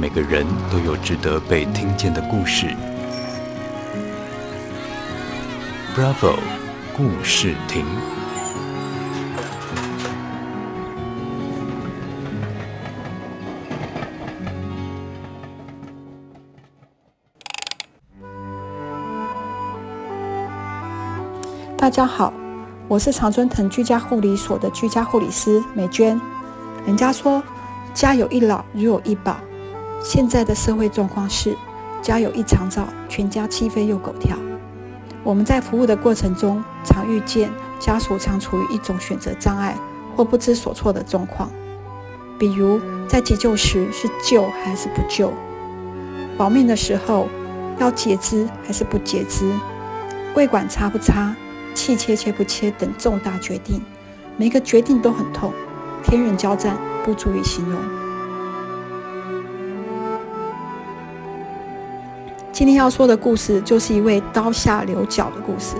每个人都有值得被听见的故事。Bravo，故事亭。大家好，我是常春藤居家护理所的居家护理师美娟。人家说，家有一老，如有一宝。现在的社会状况是，家有一长照，全家鸡飞又狗跳。我们在服务的过程中，常遇见家属常处于一种选择障碍或不知所措的状况，比如在急救时是救还是不救，保命的时候要截肢还是不截肢，胃管插不插，气切切不切等重大决定，每个决定都很痛，天人交战，不足以形容。今天要说的故事，就是一位刀下留脚的故事。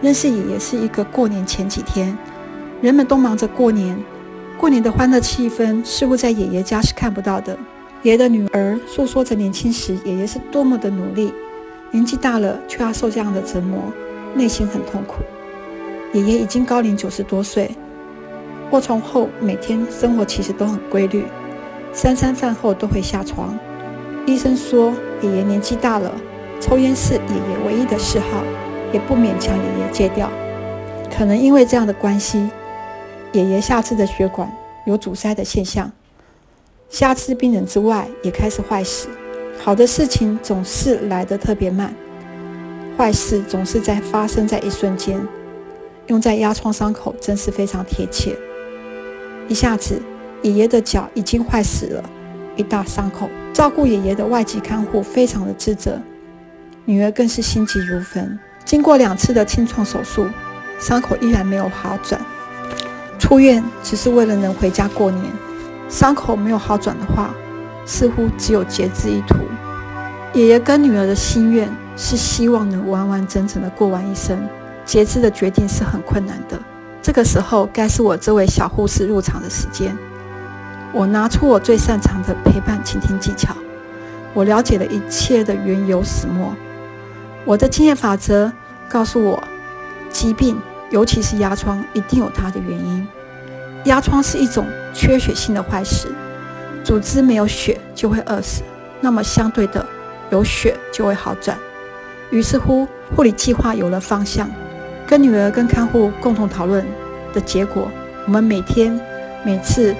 认识爷爷是一个过年前几天，人们都忙着过年，过年的欢乐气氛似乎在爷爷家是看不到的。爷爷的女儿诉说着年轻时爷爷是多么的努力，年纪大了却要受这样的折磨，内心很痛苦。爷爷已经高龄九十多岁，卧床后每天生活其实都很规律，三餐饭后都会下床。医生说，爷爷年纪大了，抽烟是爷爷唯一的嗜好，也不勉强爷爷戒掉。可能因为这样的关系，爷爷下肢的血管有阻塞的现象，下肢冰冷之外，也开始坏死。好的事情总是来得特别慢，坏事总是在发生在一瞬间。用在压疮伤口真是非常贴切。一下子，爷爷的脚已经坏死了。一大伤口，照顾爷爷的外籍看护非常的自责，女儿更是心急如焚。经过两次的清创手术，伤口依然没有好转。出院只是为了能回家过年。伤口没有好转的话，似乎只有截肢一途。爷爷跟女儿的心愿是希望能完完整整的过完一生，截肢的决定是很困难的。这个时候，该是我这位小护士入场的时间。我拿出我最擅长的陪伴倾听技巧，我了解了一切的缘由始末。我的经验法则告诉我，疾病尤其是压疮，一定有它的原因。压疮是一种缺血性的坏死，组织没有血就会饿死。那么相对的，有血就会好转。于是乎，护理计划有了方向。跟女儿跟看护共同讨论的结果，我们每天每次。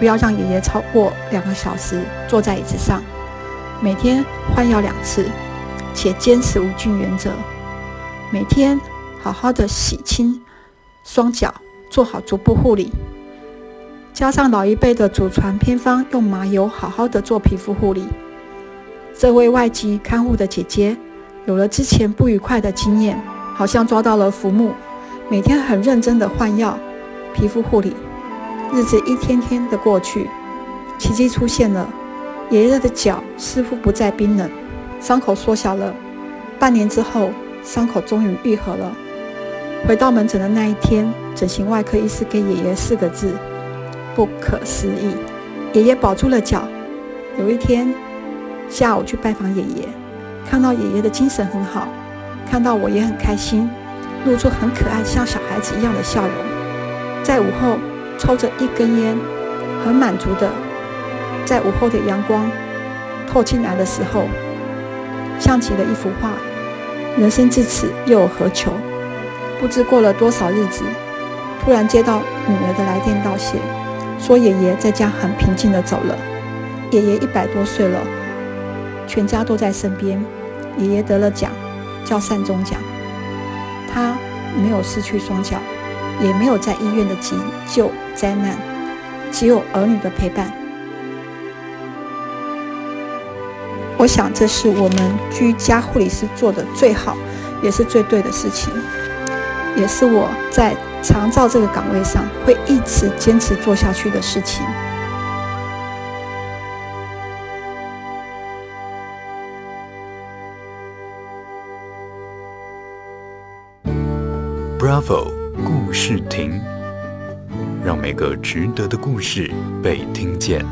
不要让爷爷超过两个小时坐在椅子上，每天换药两次，且坚持无菌原则。每天好好的洗清双脚，做好足部护理，加上老一辈的祖传偏方，用麻油好好的做皮肤护理。这位外籍看护的姐姐有了之前不愉快的经验，好像抓到了浮木，每天很认真的换药、皮肤护理。日子一天天的过去，奇迹出现了。爷爷的脚似乎不再冰冷，伤口缩小了。半年之后，伤口终于愈合了。回到门诊的那一天，整形外科医师给爷爷四个字：不可思议。爷爷保住了脚。有一天下午去拜访爷爷，看到爷爷的精神很好，看到我也很开心，露出很可爱像小孩子一样的笑容。在午后。抽着一根烟，很满足的，在午后的阳光透进来的时候，像极了一幅画。人生至此又有何求？不知过了多少日子，突然接到女儿的来电道谢，说爷爷在家很平静的走了。爷爷一百多岁了，全家都在身边。爷爷得了奖，叫善终奖。他没有失去双脚。也没有在医院的急救灾难，只有儿女的陪伴。我想这是我们居家护理师做的最好，也是最对的事情，也是我在长照这个岗位上会一直坚持做下去的事情。Bravo。故事亭，让每个值得的故事被听见。